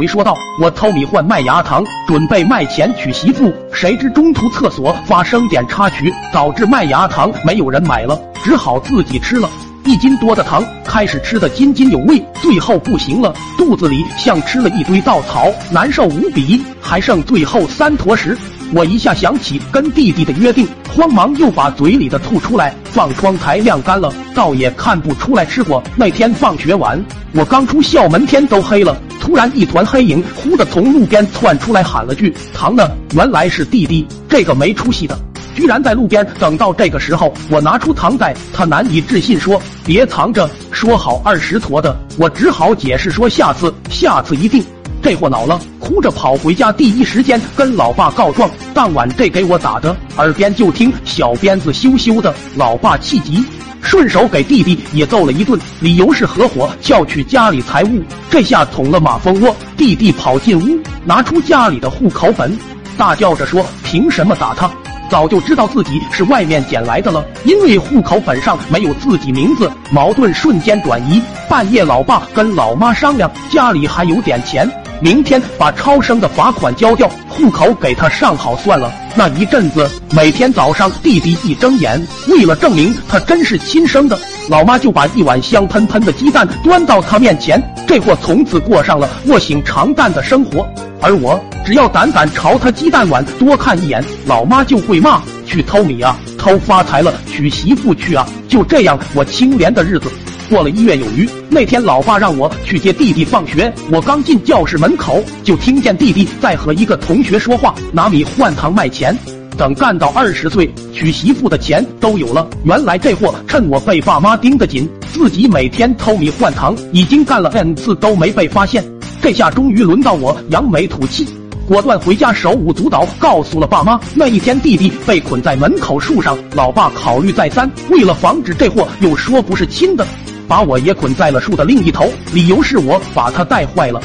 回说道：“我偷米换麦芽糖，准备卖钱娶媳妇，谁知中途厕所发生点插曲，导致麦芽糖没有人买了，只好自己吃了。一斤多的糖，开始吃的津津有味，最后不行了，肚子里像吃了一堆稻草，难受无比。还剩最后三坨时。”我一下想起跟弟弟的约定，慌忙又把嘴里的吐出来，放窗台晾干了，倒也看不出来吃过。那天放学晚，我刚出校门，天都黑了，突然一团黑影忽的从路边窜出来，喊了句“糖呢”，原来是弟弟，这个没出息的，居然在路边等到这个时候。我拿出糖袋，他难以置信说：“别藏着，说好二十坨的。”我只好解释说：“下次，下次一定。”这货恼了，哭着跑回家，第一时间跟老爸告状。当晚这给我打的，耳边就听小鞭子羞羞的。老爸气急，顺手给弟弟也揍了一顿，理由是合伙撬取家里财物。这下捅了马蜂窝，弟弟跑进屋，拿出家里的户口本，大叫着说：“凭什么打他？早就知道自己是外面捡来的了，因为户口本上没有自己名字。”矛盾瞬间转移。半夜，老爸跟老妈商量，家里还有点钱。明天把超生的罚款交掉，户口给他上好算了。那一阵子，每天早上弟弟一睁眼，为了证明他真是亲生的，老妈就把一碗香喷喷的鸡蛋端到他面前。这货从此过上了卧薪尝胆的生活。而我只要胆胆朝他鸡蛋碗多看一眼，老妈就会骂：去偷米啊，偷发财了，娶媳妇去啊！就这样，我清廉的日子。过了一月有余，那天老爸让我去接弟弟放学，我刚进教室门口，就听见弟弟在和一个同学说话，拿米换糖卖钱。等干到二十岁，娶媳妇的钱都有了。原来这货趁我被爸妈盯得紧，自己每天偷米换糖，已经干了 n 次都没被发现。这下终于轮到我扬眉吐气，果断回家手舞足蹈，告诉了爸妈。那一天弟弟被捆在门口树上，老爸考虑再三，为了防止这货又说不是亲的。把我也捆在了树的另一头，理由是我把他带坏了。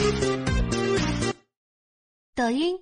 抖音。